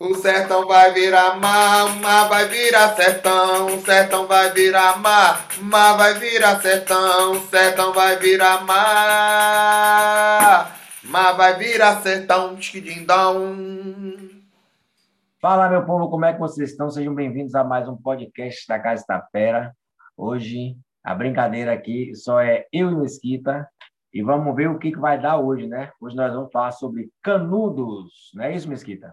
O sertão vai virar mar, mar vai virar sertão, sertão vai virar mar, mar vai virar sertão, sertão vai virar mar, mar vai virar sertão, tchiquidindão. Fala, meu povo, como é que vocês estão? Sejam bem-vindos a mais um podcast da Casa da Pera. Hoje, a brincadeira aqui só é eu e Mesquita, e vamos ver o que, que vai dar hoje, né? Hoje nós vamos falar sobre canudos, não é isso, Mesquita?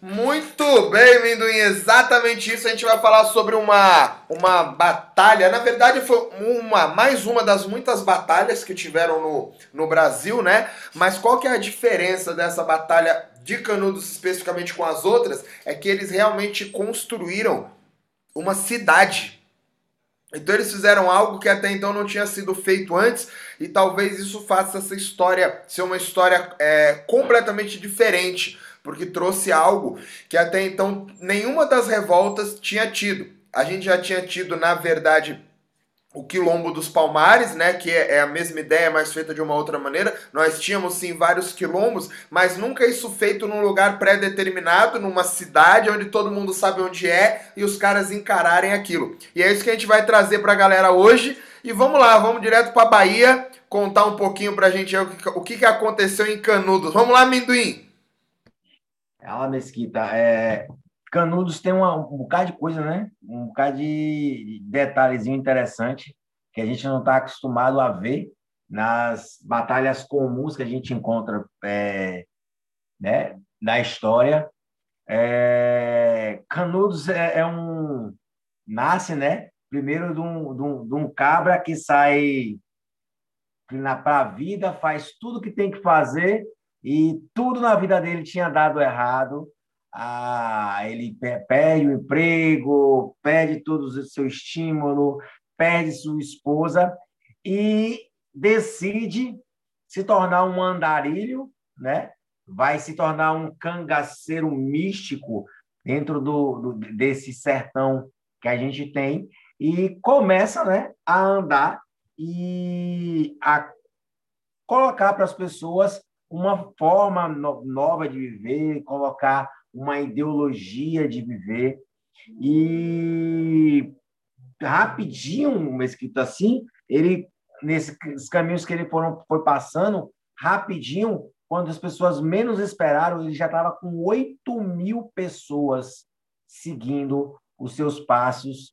Muito bem, Minduim, exatamente isso. A gente vai falar sobre uma, uma batalha. Na verdade, foi uma mais uma das muitas batalhas que tiveram no, no Brasil, né? Mas qual que é a diferença dessa batalha de Canudos especificamente com as outras? É que eles realmente construíram uma cidade então eles fizeram algo que até então não tinha sido feito antes e talvez isso faça essa história ser uma história é, completamente diferente, porque trouxe algo que até então nenhuma das revoltas tinha tido. A gente já tinha tido, na verdade, o quilombo dos Palmares, né, que é, é a mesma ideia, mas feita de uma outra maneira. Nós tínhamos sim vários quilombos, mas nunca isso feito num lugar pré-determinado, numa cidade onde todo mundo sabe onde é e os caras encararem aquilo. E é isso que a gente vai trazer para a galera hoje. E vamos lá, vamos direto para Bahia contar um pouquinho para a gente o que, que aconteceu em Canudos. Vamos lá, Minduim. Ela Mesquita, é, Canudos tem uma, um bocado de coisa, né? Um bocado de detalhezinho interessante que a gente não está acostumado a ver nas batalhas comuns que a gente encontra é, né, na história. É, Canudos é, é, um nasce, né? Primeiro de um, de um, de um cabra que sai para a vida, faz tudo que tem que fazer e tudo na vida dele tinha dado errado ah, ele perde o emprego, perde todo o seu estímulo, perde sua esposa e decide se tornar um andarilho, né? vai se tornar um cangaceiro místico dentro do, do, desse sertão que a gente tem e começa né, a andar e a colocar para as pessoas uma forma no, nova de viver, colocar uma ideologia de viver. E rapidinho, uma escrita assim, ele nesses caminhos que ele foram, foi passando, rapidinho, quando as pessoas menos esperaram, ele já estava com 8 mil pessoas seguindo os seus passos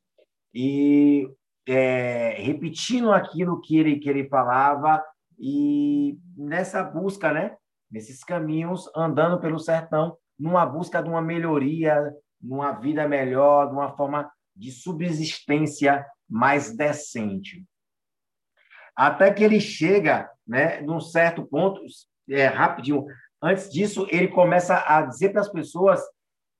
e é, repetindo aquilo que ele, que ele falava e nessa busca, né? Nesses caminhos, andando pelo sertão, numa busca de uma melhoria, numa vida melhor, de uma forma de subsistência mais decente. Até que ele chega, né, num certo ponto, é, rapidinho, antes disso, ele começa a dizer para as pessoas,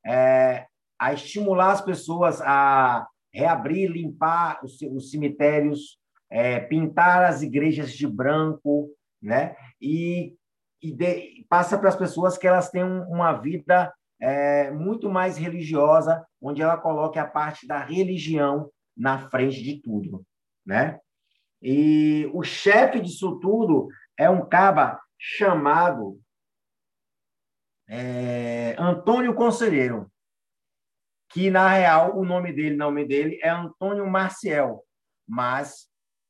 é, a estimular as pessoas a reabrir, limpar os, os cemitérios, é, pintar as igrejas de branco, né? E e de, passa para as pessoas que elas têm uma vida é, muito mais religiosa, onde ela coloque a parte da religião na frente de tudo, né? E o chefe disso tudo é um caba chamado é, Antônio Conselheiro, que na real o nome dele, nome dele é Antônio Marcial, mas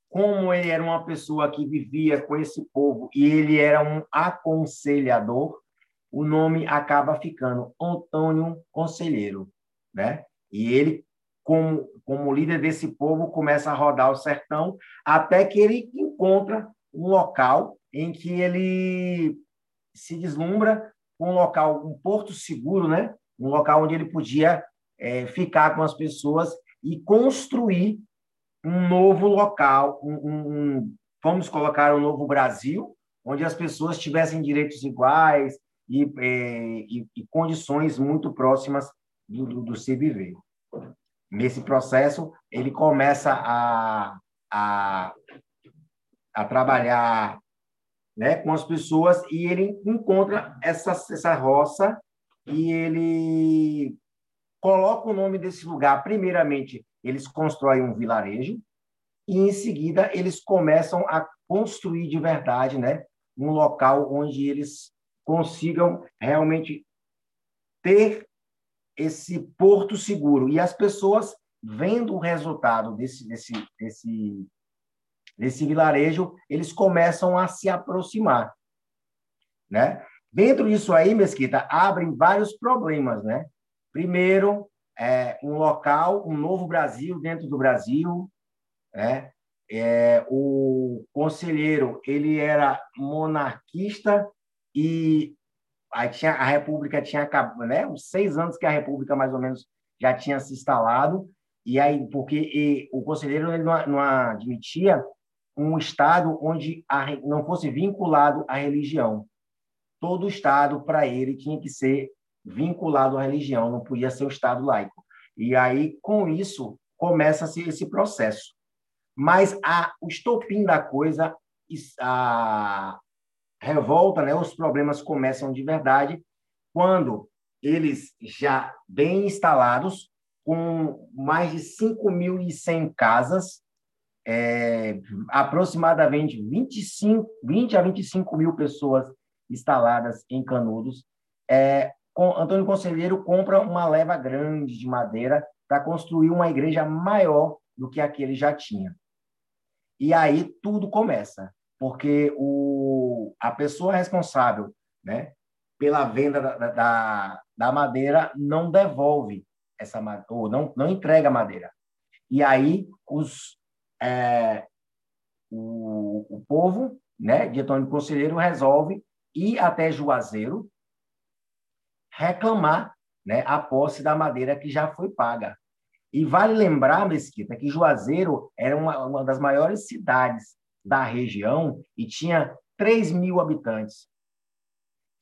como ele era uma pessoa que vivia com esse povo e ele era um aconselhador, o nome acaba ficando Antônio Conselheiro, né? E ele, como, como líder desse povo, começa a rodar o sertão até que ele encontra um local em que ele se deslumbra um local, um porto seguro, né? Um local onde ele podia é, ficar com as pessoas e construir um novo local, um, um, vamos colocar um novo Brasil, onde as pessoas tivessem direitos iguais e, é, e, e condições muito próximas do, do, do, se viver. Nesse processo, ele começa a, a, a trabalhar né, com as pessoas e ele encontra essa, essa roça e ele coloca o nome desse lugar, primeiramente, eles constroem um vilarejo e, em seguida, eles começam a construir de verdade né, um local onde eles consigam realmente ter esse porto seguro. E as pessoas, vendo o resultado desse, desse, desse, desse vilarejo, eles começam a se aproximar. Né? Dentro disso aí, Mesquita, abrem vários problemas. Né? Primeiro, é, um local, um novo Brasil dentro do Brasil. Né? É, o conselheiro ele era monarquista e a, tinha, a República tinha acabado, né? Uns seis anos que a República mais ou menos já tinha se instalado e aí porque e, o conselheiro ele não, não, admitia um estado onde a, não fosse vinculado à religião. Todo estado para ele tinha que ser vinculado à religião, não podia ser um estado laico. E aí com isso começa-se esse processo. Mas a, o estopim da coisa, a revolta, né, os problemas começam de verdade quando eles já bem instalados, com mais de 5.100 casas, é, aproximadamente 25, 20 a 25 mil pessoas instaladas em Canudos. É, Antônio Conselheiro compra uma leva grande de madeira para construir uma igreja maior do que a que ele já tinha. E aí tudo começa, porque o, a pessoa responsável né, pela venda da, da, da madeira não devolve essa ou não, não entrega a madeira. E aí os, é, o, o povo né, de Antônio Conselheiro resolve ir até Juazeiro reclamar né, a posse da madeira que já foi paga. E vale lembrar, Mesquita, que Juazeiro era uma, uma das maiores cidades da região e tinha 3 mil habitantes.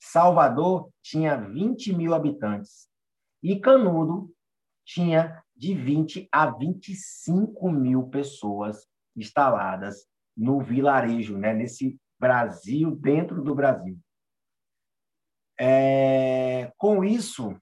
Salvador tinha 20 mil habitantes. E Canudo tinha de 20 a 25 mil pessoas instaladas no vilarejo, né? nesse Brasil, dentro do Brasil. É, com isso,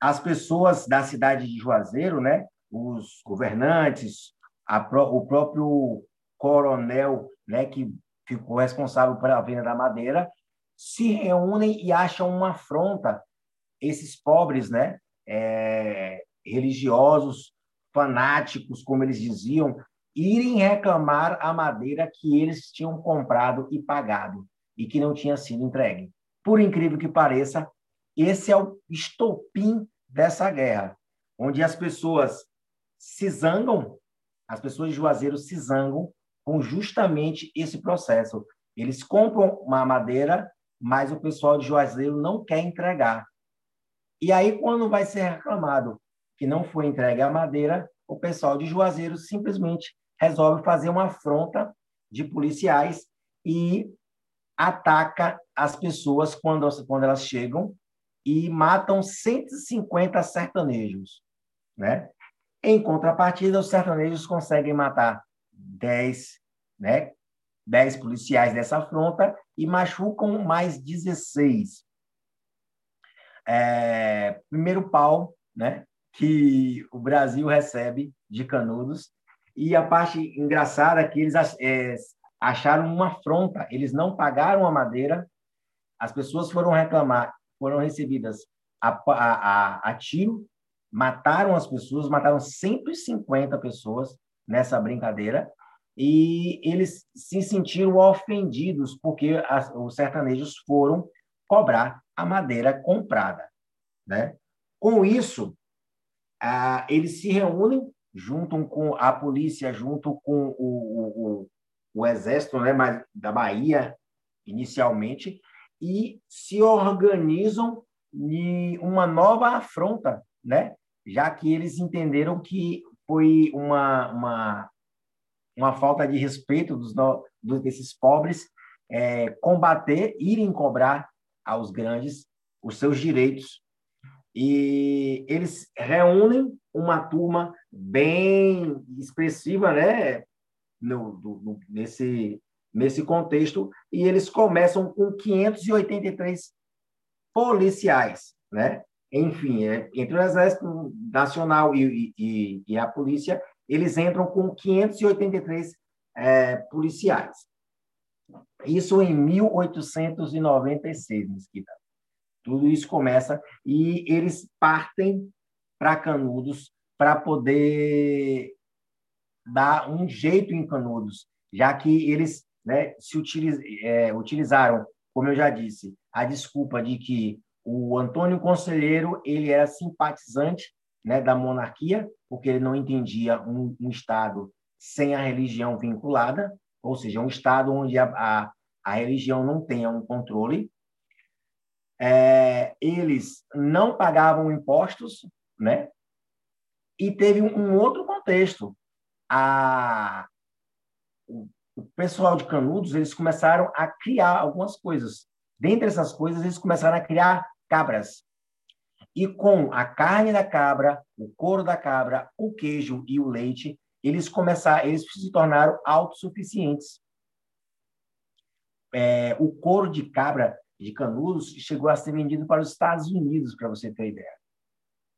as pessoas da cidade de Juazeiro, né, os governantes, o próprio coronel, né, que ficou responsável pela venda da madeira, se reúnem e acham uma afronta esses pobres, né, é, religiosos, fanáticos, como eles diziam, irem reclamar a madeira que eles tinham comprado e pagado e que não tinha sido entregue. Por incrível que pareça, esse é o estopim dessa guerra, onde as pessoas se zangam, as pessoas de Juazeiro se zangam com justamente esse processo. Eles compram uma madeira, mas o pessoal de Juazeiro não quer entregar. E aí, quando vai ser reclamado que não foi entregue a madeira, o pessoal de Juazeiro simplesmente resolve fazer uma afronta de policiais e ataca as pessoas quando, quando elas chegam e matam 150 sertanejos, né? Em contrapartida, os sertanejos conseguem matar 10, né? 10 policiais dessa afronta e machucam mais 16. É, primeiro pau, né? Que o Brasil recebe de Canudos. E a parte engraçada é que eles é, acharam uma afronta. Eles não pagaram a madeira. As pessoas foram reclamar foram recebidas a, a, a, tiro, mataram as pessoas, mataram 150 pessoas nessa brincadeira, e eles se sentiram ofendidos porque as, os sertanejos foram cobrar a madeira comprada. Né? Com isso, ah, eles se reúnem junto com a polícia, junto com o, o, o exército né, da Bahia, inicialmente, e se organizam em uma nova afronta, né? já que eles entenderam que foi uma, uma, uma falta de respeito dos, dos desses pobres é, combater, irem cobrar aos grandes os seus direitos. E eles reúnem uma turma bem expressiva, né? No, no, nesse, nesse contexto, e eles começam com 583 policiais, né? Enfim, é, entre o Exército Nacional e, e, e, a polícia, eles entram com 583 é, policiais. Isso em 1896, Mesquita. Tudo isso começa e eles partem para Canudos para poder dar um jeito em Canudos, já que eles né, se utiliz, é, utilizaram, como eu já disse, a desculpa de que o Antônio Conselheiro ele era simpatizante né, da monarquia, porque ele não entendia um, um Estado sem a religião vinculada, ou seja, um Estado onde a, a, a religião não tenha um controle. É, eles não pagavam impostos, né? E teve um, um outro contexto. A, o, pessoal de Canudos eles começaram a criar algumas coisas. Dentre essas coisas, eles começaram a criar cabras. E com a carne da cabra, o couro da cabra, o queijo e o leite, eles começaram, eles se tornaram autossuficientes. É, o couro de cabra de Canudos chegou a ser vendido para os Estados Unidos, para você ter ideia.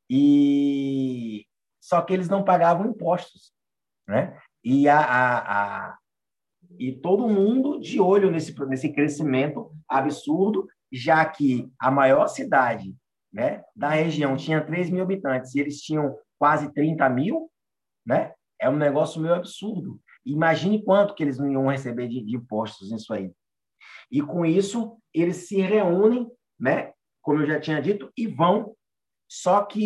E só que eles não pagavam impostos, né? E a, a, a e todo mundo de olho nesse nesse crescimento absurdo, já que a maior cidade, né, da região tinha 3 mil habitantes e eles tinham quase 30 mil, né? É um negócio meio absurdo. Imagine quanto que eles não iam receber de, de impostos nisso aí. E com isso, eles se reúnem, né? Como eu já tinha dito, e vão. Só que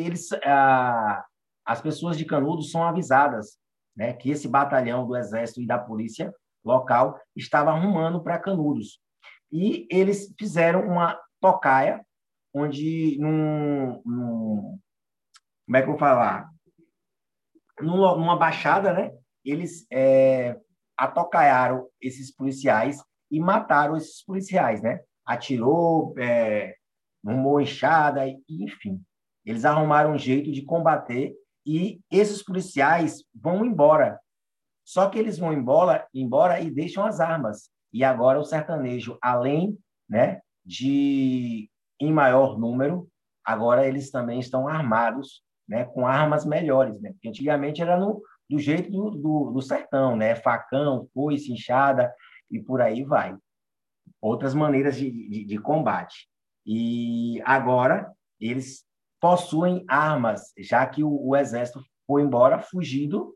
eles, ah, as pessoas de Canudos são avisadas, né? Que esse batalhão do Exército e da Polícia local estava arrumando para Canudos. E eles fizeram uma tocaia, onde num, num como é que eu vou falar? numa baixada, né? Eles é, atocaiaram esses policiais e mataram esses policiais, né? Atirou, é, arrumou enxada, enfim. Eles arrumaram um jeito de combater e esses policiais vão embora. Só que eles vão embora, embora e deixam as armas. E agora o sertanejo, além né, de em maior número, agora eles também estão armados né, com armas melhores, né? Porque antigamente era no, do jeito do, do, do sertão, né? Facão, foice, inchada e por aí vai. Outras maneiras de, de, de combate. E agora eles possuem armas, já que o, o exército foi embora fugido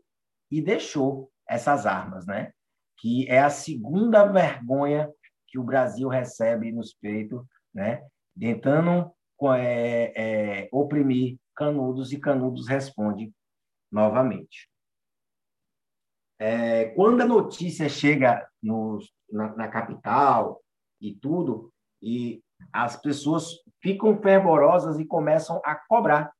e deixou essas armas, né? Que é a segunda vergonha que o Brasil recebe nos peitos, né? Tentando é, é, oprimir Canudos e Canudos responde novamente. É, quando a notícia chega no, na, na, capital e tudo, e as pessoas ficam fervorosas e começam a cobrar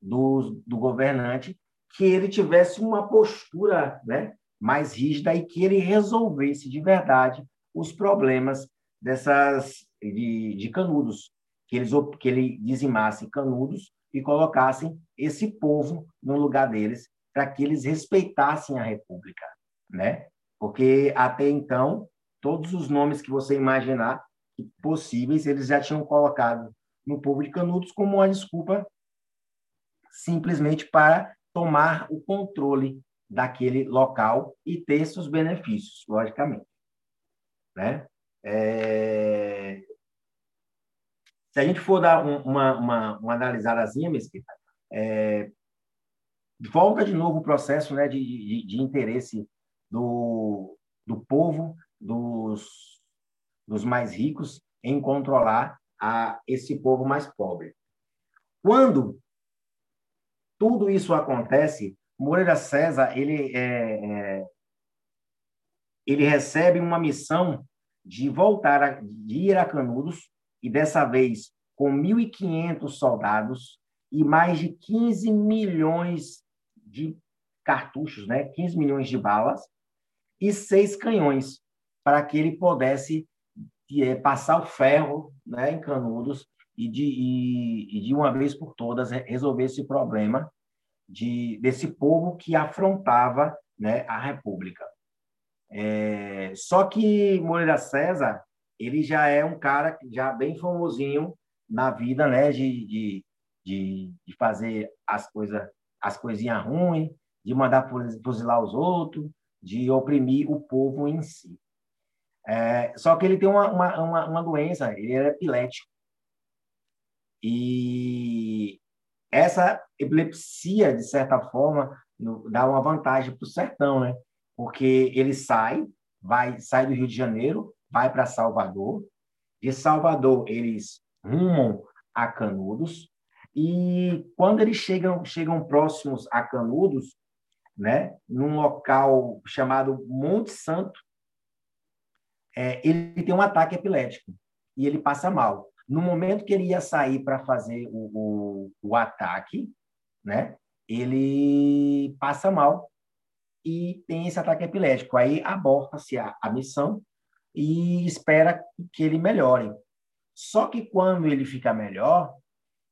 do, do governante que ele tivesse uma postura né, mais rígida e que ele resolvesse de verdade os problemas dessas de, de canudos, que, eles, que ele dizimasse canudos e colocassem esse povo no lugar deles para que eles respeitassem a República, né? Porque até então todos os nomes que você imaginar possíveis eles já tinham colocado no povo de Canudos como uma desculpa simplesmente para tomar o controle daquele local e ter seus benefícios, logicamente, né? É... Se a gente for dar uma, uma, uma analisadazinha, Mesquita, é, volta de novo o processo né, de, de, de interesse do, do povo, dos, dos mais ricos, em controlar a esse povo mais pobre. Quando tudo isso acontece, Moreira César ele, é, é, ele recebe uma missão de voltar a, de ir a Canudos e dessa vez com 1.500 soldados e mais de 15 milhões de cartuchos, né? 15 milhões de balas e seis canhões para que ele pudesse é, passar o ferro né, em Canudos e de, e, e de uma vez por todas resolver esse problema de, desse povo que afrontava né, a República. É, só que Moreira César ele já é um cara já bem famosinho na vida, né? De, de, de, de fazer as coisas, as coisinhas ruins, de mandar fuzilar os outros, de oprimir o povo em si. É, só que ele tem uma, uma, uma, uma, doença, ele era epilético. E essa epilepsia, de certa forma, dá uma vantagem para o sertão, né? Porque ele sai, vai sai do Rio de Janeiro, vai para Salvador. De Salvador, eles rumam a Canudos. E quando eles chegam, chegam próximos a Canudos, né, num local chamado Monte Santo, é, ele tem um ataque epilético e ele passa mal. No momento que ele ia sair para fazer o, o, o, ataque, né, ele passa mal e tem esse ataque epilético. Aí aborta-se a, a missão e espera que ele melhore. Só que quando ele fica melhor,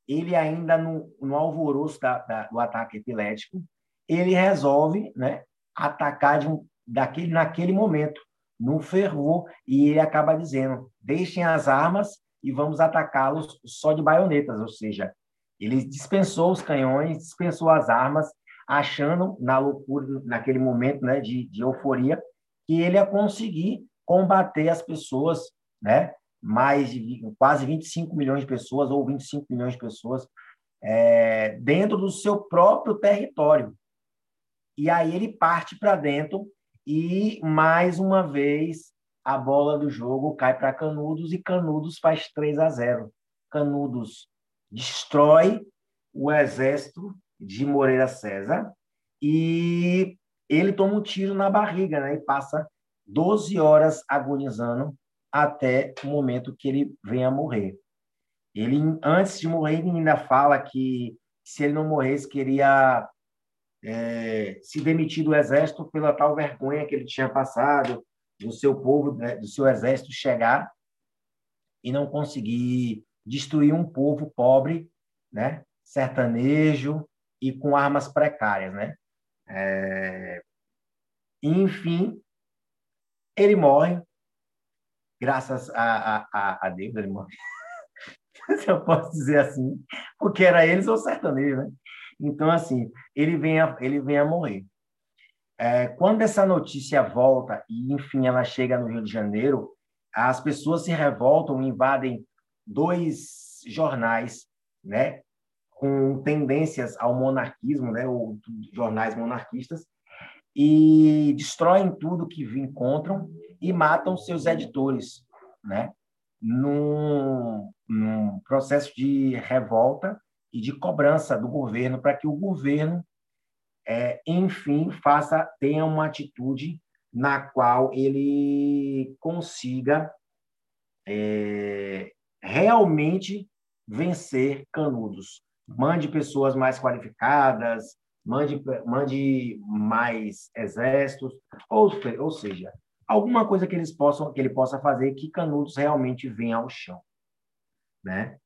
ele ainda no, no alvoroço da, da, do ataque epilético, ele resolve né, atacar de um, daquele, naquele momento no fervor, e ele acaba dizendo: deixem as armas e vamos atacá-los só de baionetas, ou seja, ele dispensou os canhões, dispensou as armas, achando na loucura, naquele momento né, de, de euforia, que ele ia conseguir combater as pessoas, né, mais de quase 25 milhões de pessoas ou 25 milhões de pessoas é, dentro do seu próprio território. E aí ele parte para dentro e, mais uma vez, a bola do jogo cai para Canudos e Canudos faz 3 a 0. Canudos destrói o exército de Moreira César e ele toma um tiro na barriga né, e passa 12 horas agonizando até o momento que ele venha morrer. Ele, antes de morrer, ainda fala que se ele não morresse, queria é, se demitir do exército pela tal vergonha que ele tinha passado, do seu povo, né, do seu exército chegar e não conseguir destruir um povo pobre, né, sertanejo e com armas precárias, né? É... Enfim, ele morre, graças a, a, a Deus, ele morre. Se eu posso dizer assim, porque era eles ou sertanejo, né? Então, assim, ele vem a, ele vem a morrer. É, quando essa notícia volta e, enfim, ela chega no Rio de Janeiro, as pessoas se revoltam, invadem dois jornais, né, com tendências ao monarquismo, né, ou jornais monarquistas, e destroem tudo que encontram e matam seus editores, né, num, num processo de revolta e de cobrança do governo para que o governo, é, enfim, faça tenha uma atitude na qual ele consiga é, realmente vencer Canudos. Mande pessoas mais qualificadas, mande, mande mais exércitos, ou, ou seja, alguma coisa que eles possam que ele possa fazer que Canudos realmente venha ao chão, né?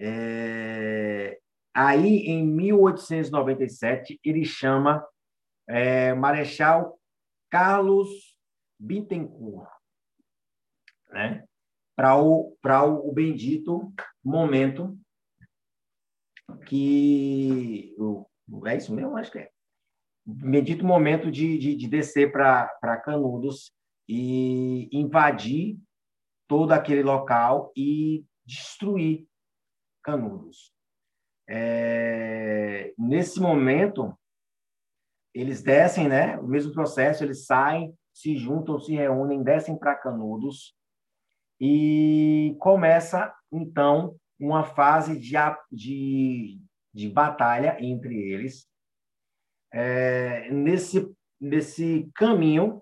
É, Aí, em 1897, ele chama é, Marechal Carlos Bittencourt né? para o, o, o bendito momento que. É isso mesmo? Acho que é. Bendito momento de, de, de descer para Canudos e invadir todo aquele local e destruir Canudos. É, nesse momento, eles descem, né? O mesmo processo, eles saem, se juntam, se reúnem, descem para Canudos e começa então uma fase de, de, de batalha entre eles. É, nesse, nesse caminho,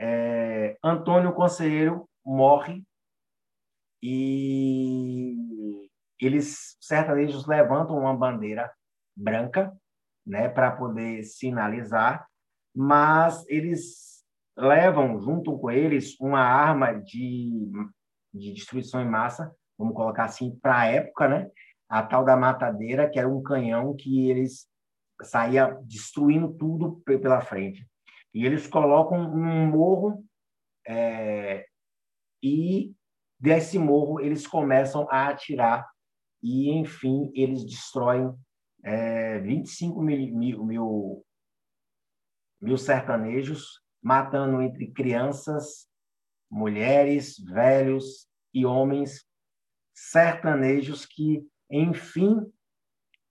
é, Antônio Conselheiro morre e eles sertanejos levantam uma bandeira branca, né, para poder sinalizar, mas eles levam junto com eles uma arma de, de destruição em massa, vamos colocar assim, para a época, né, a tal da matadeira, que era um canhão que eles saía destruindo tudo pela frente. E eles colocam um morro é, e desse morro eles começam a atirar e, enfim, eles destroem é, 25 mil, mil, mil, mil sertanejos, matando entre crianças, mulheres, velhos e homens sertanejos que enfim,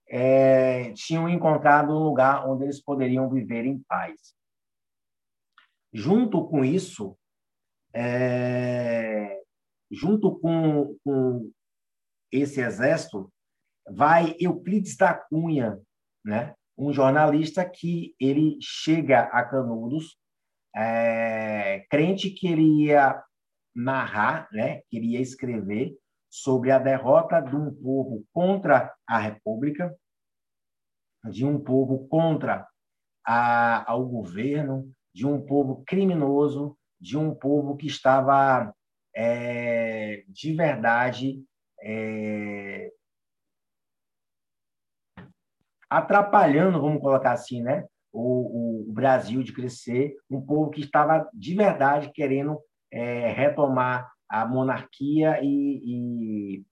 é, tinham encontrado um lugar onde eles poderiam viver em paz. Junto com isso, é, junto com, com esse exército, vai Euclides da Cunha, né? um jornalista que ele chega a Canudos, é, crente que ele ia narrar, né? que ele ia escrever sobre a derrota de um povo contra a República, de um povo contra a, ao governo, de um povo criminoso, de um povo que estava é, de verdade é, atrapalhando, vamos colocar assim, né? O, o, Brasil de crescer, um povo que estava de verdade querendo é, retomar a monarquia e, e,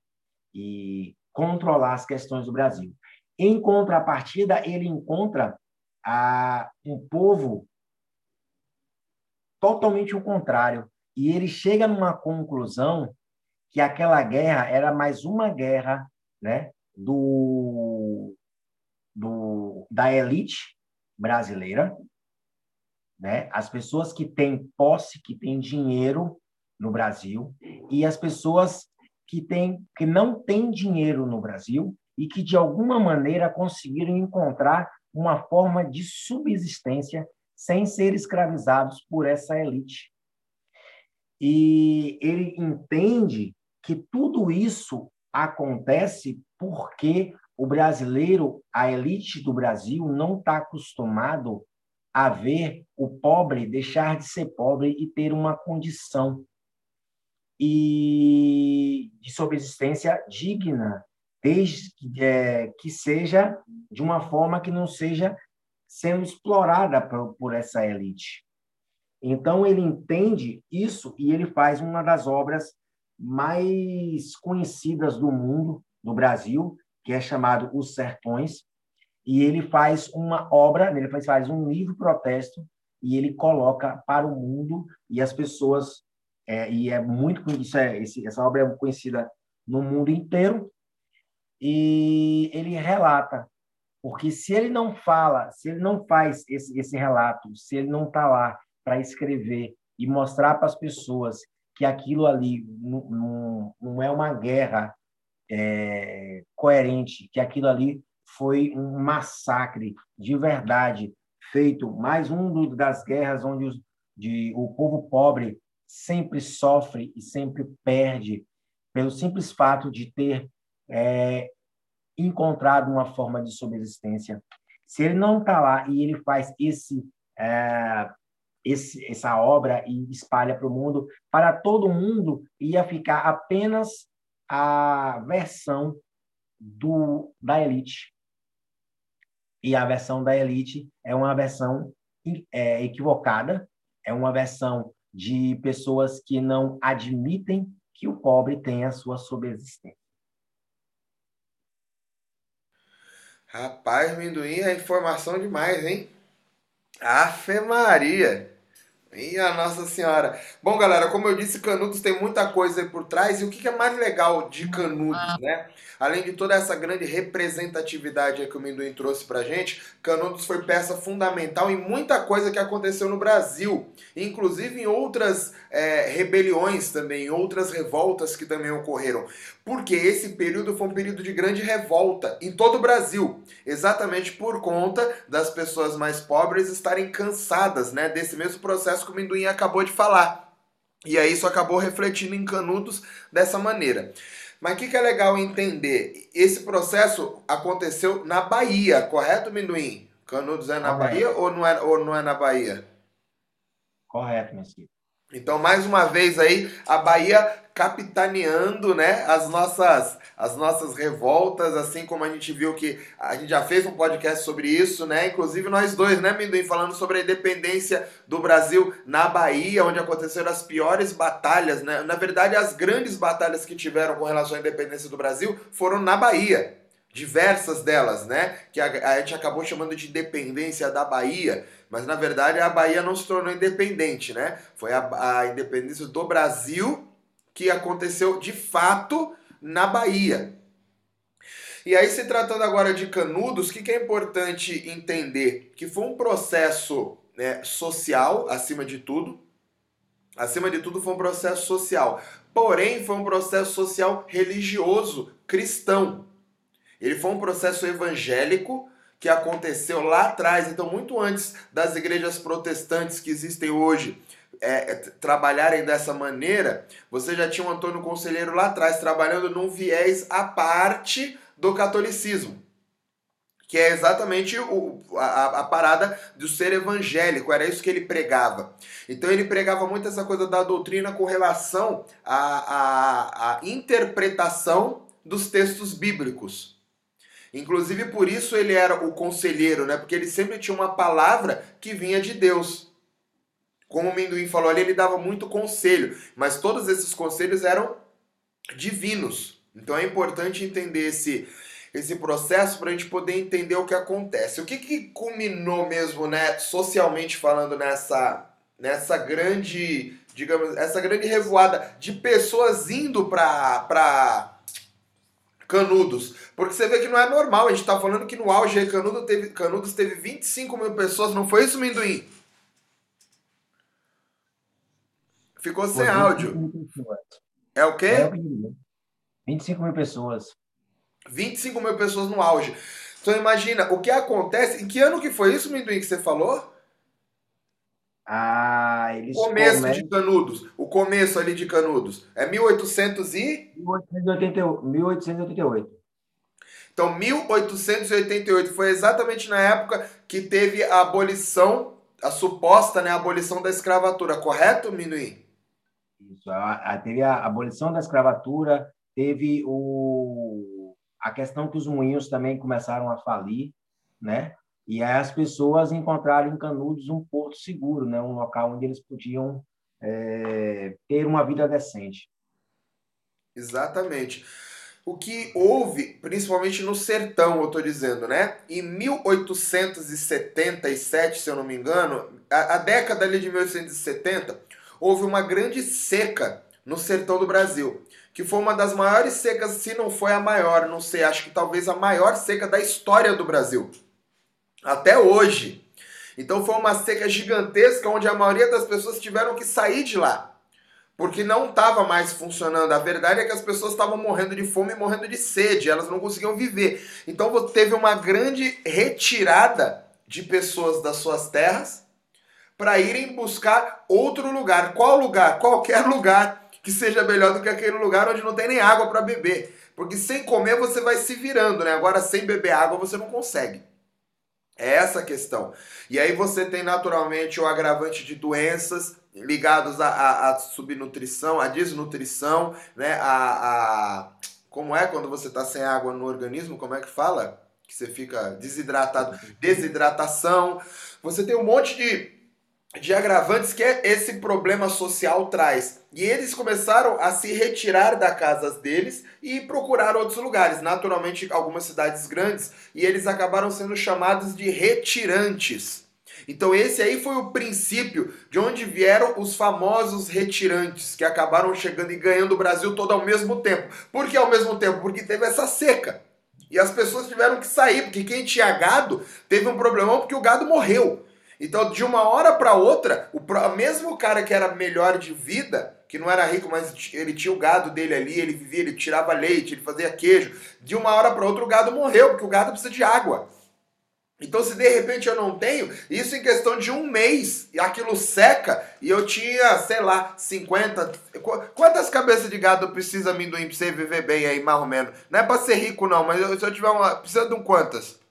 e, controlar as questões do Brasil. Em contrapartida, ele encontra a, um povo totalmente o contrário. E ele chega numa conclusão que aquela guerra era mais uma guerra né, do, do, da elite brasileira, né? as pessoas que têm posse, que têm dinheiro no Brasil, e as pessoas que, têm, que não têm dinheiro no Brasil e que, de alguma maneira, conseguiram encontrar uma forma de subsistência sem ser escravizados por essa elite. E ele entende que tudo isso acontece porque o brasileiro, a elite do Brasil, não está acostumado a ver o pobre deixar de ser pobre e ter uma condição e de subsistência digna, desde é, que seja de uma forma que não seja sendo explorada por, por essa elite. Então, ele entende isso e ele faz uma das obras mais conhecidas do mundo, do Brasil, que é chamado Os Sertões, e ele faz uma obra, ele faz, faz um livro protesto e ele coloca para o mundo e as pessoas é, e é muito isso é, esse, essa obra é conhecida no mundo inteiro e ele relata porque se ele não fala, se ele não faz esse, esse relato, se ele não está lá para escrever e mostrar para as pessoas que aquilo ali não, não, é uma guerra é, coerente, que aquilo ali foi um massacre de verdade feito, mais um das guerras onde os, de, o povo pobre sempre sofre e sempre perde pelo simples fato de ter é, encontrado uma forma de subsistência. Se ele não está lá e ele faz esse, é, esse, essa obra e espalha para o mundo, para todo mundo ia ficar apenas a versão do, da elite. E a versão da elite é uma versão é, equivocada, é uma versão de pessoas que não admitem que o pobre tenha a sua subsistência. Rapaz, amendoim é informação demais, hein? Afe Maria! Minha Nossa Senhora. Bom, galera, como eu disse, Canudos tem muita coisa aí por trás. E o que é mais legal de Canudos, né? Além de toda essa grande representatividade que o Minduim trouxe pra gente, Canudos foi peça fundamental em muita coisa que aconteceu no Brasil. Inclusive em outras é, rebeliões também, outras revoltas que também ocorreram. Porque esse período foi um período de grande revolta em todo o Brasil. Exatamente por conta das pessoas mais pobres estarem cansadas né, desse mesmo processo que o Minduim acabou de falar. E aí isso acabou refletindo em Canudos dessa maneira. Mas o que, que é legal entender? Esse processo aconteceu na Bahia, correto, Minduim? Canudos é na Bahia ou não é, ou não é na Bahia? Correto, Mesquita. Então, mais uma vez aí, a Bahia capitaneando, né, as nossas as nossas revoltas, assim como a gente viu que a gente já fez um podcast sobre isso, né? Inclusive nós dois, né, Minduim, falando sobre a independência do Brasil na Bahia, onde aconteceram as piores batalhas, né? Na verdade, as grandes batalhas que tiveram com relação à independência do Brasil foram na Bahia. Diversas delas, né? Que a, a gente acabou chamando de independência da Bahia, mas na verdade a Bahia não se tornou independente, né? Foi a, a independência do Brasil que aconteceu de fato na Bahia. E aí, se tratando agora de Canudos, o que, que é importante entender? Que foi um processo né, social, acima de tudo. Acima de tudo, foi um processo social. Porém, foi um processo social religioso, cristão. Ele foi um processo evangélico que aconteceu lá atrás, então, muito antes das igrejas protestantes que existem hoje é, é, trabalharem dessa maneira, você já tinha um Antônio Conselheiro lá atrás trabalhando num viés à parte do catolicismo. Que é exatamente o, a, a parada do ser evangélico, era isso que ele pregava. Então ele pregava muito essa coisa da doutrina com relação à, à, à interpretação dos textos bíblicos. Inclusive por isso ele era o conselheiro, né? Porque ele sempre tinha uma palavra que vinha de Deus. Como o Minduim falou ali, ele dava muito conselho, mas todos esses conselhos eram divinos. Então é importante entender esse, esse processo para a gente poder entender o que acontece. O que, que culminou mesmo, né, socialmente falando, nessa, nessa grande, digamos, essa grande revoada de pessoas indo para Canudos. Porque você vê que não é normal, a gente está falando que no auge Canudo teve, Canudos teve 25 mil pessoas, não foi isso, Minduim? Ficou sem áudio. É o quê? 25 mil pessoas. 25 mil pessoas no auge. Então imagina, o que acontece. Em que ano que foi isso, Minduim, que você falou? Ah, eles Começo de Canudos. O começo ali de Canudos. É 1800 e... 1888. Então, 1888 foi exatamente na época que teve a abolição, a suposta né, abolição da escravatura, correto, Minuim? Isso, a, a, teve a abolição da escravatura, teve o, a questão que os moinhos também começaram a falir, né? E aí as pessoas encontraram em Canudos um porto seguro, né? Um local onde eles podiam é, ter uma vida decente. Exatamente. O que houve, principalmente no sertão, eu estou dizendo, né? Em 1877, se eu não me engano, a, a década ali de 1870, houve uma grande seca no sertão do Brasil, que foi uma das maiores secas, se não foi a maior, não sei, acho que talvez a maior seca da história do Brasil. Até hoje. Então foi uma seca gigantesca onde a maioria das pessoas tiveram que sair de lá. Porque não estava mais funcionando. A verdade é que as pessoas estavam morrendo de fome e morrendo de sede, elas não conseguiam viver. Então teve uma grande retirada de pessoas das suas terras para irem buscar outro lugar. Qual lugar? Qualquer lugar que seja melhor do que aquele lugar onde não tem nem água para beber. Porque sem comer você vai se virando, né? Agora sem beber água você não consegue. É essa a questão. E aí você tem naturalmente o agravante de doenças ligados à, subnutrição, à desnutrição, né? A, a, como é quando você está sem água no organismo? Como é que fala? Que você fica desidratado. Desidratação. Você tem um monte de de agravantes que esse problema social traz. E eles começaram a se retirar da casa deles e procurar outros lugares, naturalmente algumas cidades grandes, e eles acabaram sendo chamados de retirantes. Então esse aí foi o princípio de onde vieram os famosos retirantes, que acabaram chegando e ganhando o Brasil todo ao mesmo tempo. Por que ao mesmo tempo? Porque teve essa seca. E as pessoas tiveram que sair, porque quem tinha gado teve um problemão porque o gado morreu. Então, de uma hora para outra, o mesmo cara que era melhor de vida, que não era rico, mas ele tinha o gado dele ali, ele vivia, ele tirava leite, ele fazia queijo. De uma hora para outra, o gado morreu, porque o gado precisa de água. Então, se de repente eu não tenho, isso em questão de um mês, e aquilo seca, e eu tinha, sei lá, 50. Quantas cabeças de gado precisa amendoim pra você viver bem aí, mais ou menos? Não é pra ser rico, não, mas se eu tiver uma. Precisa de um quantas?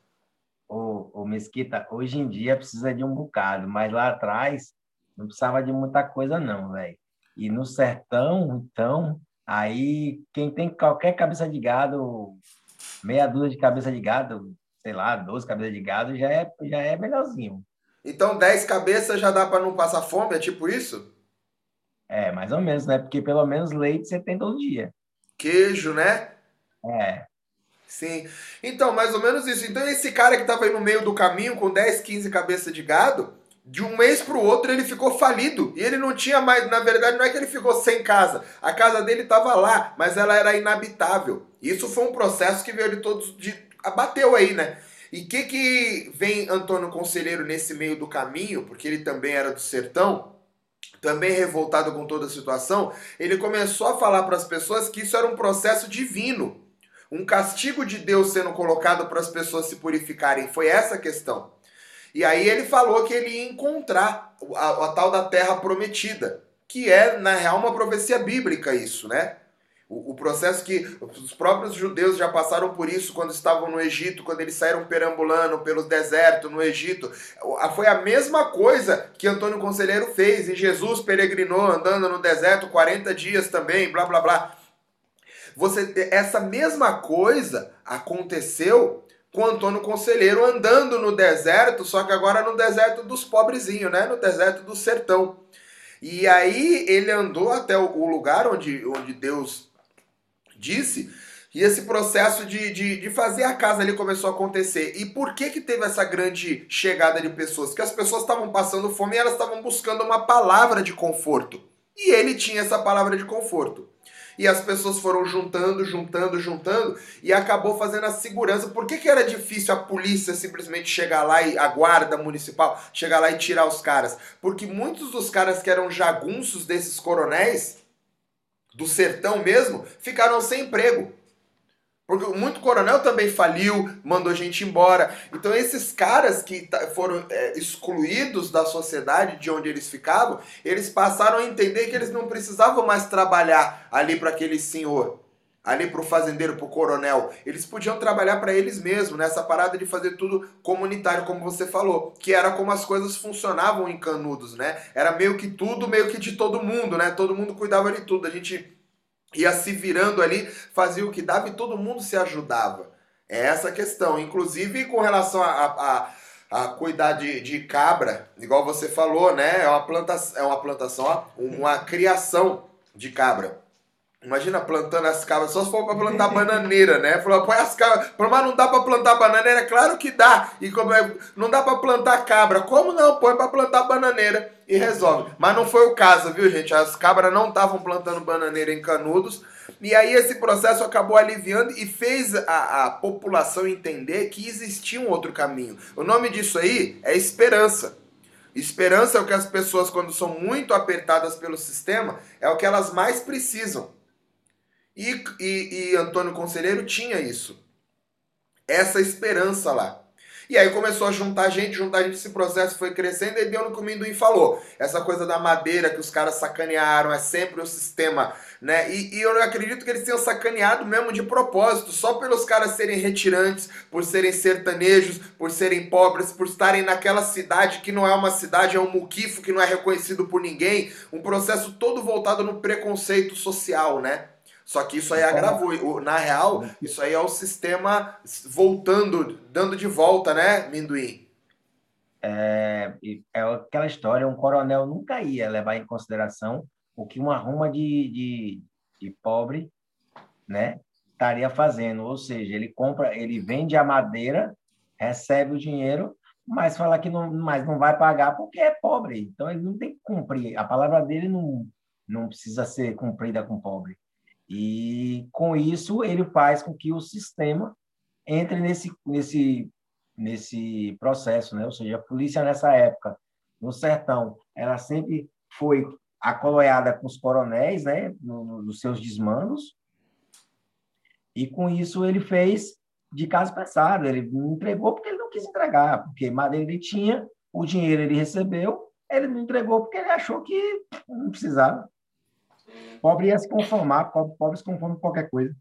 Ô, Mesquita, hoje em dia precisa de um bocado, mas lá atrás não precisava de muita coisa, não, velho. E no sertão, então, aí quem tem qualquer cabeça de gado, meia dúzia de cabeça de gado, sei lá, 12 cabeças de gado, já é, já é melhorzinho. Então 10 cabeças já dá para não passar fome, é tipo isso? É, mais ou menos, né? Porque pelo menos leite você tem todo dia. Queijo, né? É. Sim. Então, mais ou menos isso. Então, esse cara que estava aí no meio do caminho com 10, 15 cabeças de gado, de um mês para o outro ele ficou falido e ele não tinha mais, na verdade não é que ele ficou sem casa, a casa dele estava lá, mas ela era inabitável. Isso foi um processo que veio de todos, de, abateu aí, né? E o que que vem Antônio Conselheiro nesse meio do caminho, porque ele também era do sertão, também revoltado com toda a situação, ele começou a falar para as pessoas que isso era um processo divino, um castigo de Deus sendo colocado para as pessoas se purificarem. Foi essa a questão. E aí ele falou que ele ia encontrar a, a tal da terra prometida, que é, na real, uma profecia bíblica isso, né? O, processo que os próprios judeus já passaram por isso quando estavam no Egito, quando eles saíram perambulando pelo deserto no Egito. Foi a mesma coisa que Antônio Conselheiro fez. E Jesus peregrinou andando no deserto 40 dias também, blá blá blá. Você, essa mesma coisa aconteceu com Antônio Conselheiro andando no deserto, só que agora no deserto dos pobrezinhos, né? No deserto do sertão. E aí ele andou até o lugar onde, onde Deus disse, e esse processo de, de, de, fazer a casa ali começou a acontecer. E por que que teve essa grande chegada de pessoas? Porque as pessoas estavam passando fome e elas estavam buscando uma palavra de conforto. E ele tinha essa palavra de conforto e as pessoas foram juntando, juntando, juntando e acabou fazendo a segurança. Por que, que era difícil a polícia simplesmente chegar lá e a guarda municipal chegar lá e tirar os caras? Porque muitos dos caras que eram jagunços desses coronéis, do sertão mesmo, ficaram sem emprego. Porque muito coronel também faliu, mandou gente embora. Então esses caras que foram é, excluídos da sociedade de onde eles ficavam, eles passaram a entender que eles não precisavam mais trabalhar ali para aquele senhor, ali para o fazendeiro, para o coronel. Eles podiam trabalhar para eles mesmos, nessa parada de fazer tudo comunitário, como você falou, que era como as coisas funcionavam em Canudos, né? Era meio que tudo, meio que de todo mundo, né? Todo mundo cuidava de tudo. A gente ia se virando ali, fazia o que dava e todo mundo se ajudava. É essa a questão. Inclusive com relação a, a, a, cuidar de, de cabra, igual você falou, né? É uma, planta, é uma plantação, uma criação de cabra. Imagina plantando as cabras, só se for para plantar bananeira, né? Falou, põe as cabras. Mas não dá para plantar bananeira? Claro que dá. E como é, não dá para plantar cabra. Como não? Põe para plantar bananeira e resolve. Mas não foi o caso, viu, gente? As cabras não estavam plantando bananeira em canudos. E aí esse processo acabou aliviando e fez a, a população entender que existia um outro caminho. O nome disso aí é esperança. Esperança é o que as pessoas, quando são muito apertadas pelo sistema, é o que elas mais precisam. E, e, e Antônio Conselheiro tinha isso. Essa esperança lá. E aí começou a juntar gente, juntar gente, esse processo foi crescendo e deu no que o falou. Essa coisa da madeira que os caras sacanearam, é sempre o sistema, né? E, e, eu acredito que eles tenham sacaneado mesmo de propósito, só pelos caras serem retirantes, por serem sertanejos, por serem pobres, por estarem naquela cidade que não é uma cidade, é um muquifo que não é reconhecido por ninguém, um processo todo voltado no preconceito social, né? Só que isso aí agravou. Na real, isso aí é o sistema voltando, dando de volta, né, Minduim? É, é aquela história, um coronel nunca ia levar em consideração o que uma ruma de, de, de pobre né, estaria fazendo. Ou seja, ele compra, ele vende a madeira, recebe o dinheiro, mas fala que não, mas não vai pagar porque é pobre. Então ele não tem que cumprir. A palavra dele não, não precisa ser cumprida com pobre. E com isso ele faz com que o sistema entre nesse nesse nesse processo, né? Ou seja, a polícia nessa época no sertão, ela sempre foi acoloiada com os coronéis, né, nos seus desmandos. E com isso ele fez de caso pensado, ele não entregou porque ele não quis entregar, porque madeira ele tinha, o dinheiro ele recebeu, ele não entregou porque ele achou que não precisava. Pobre ia se conformar, pobre, pobre se conforma com qualquer coisa.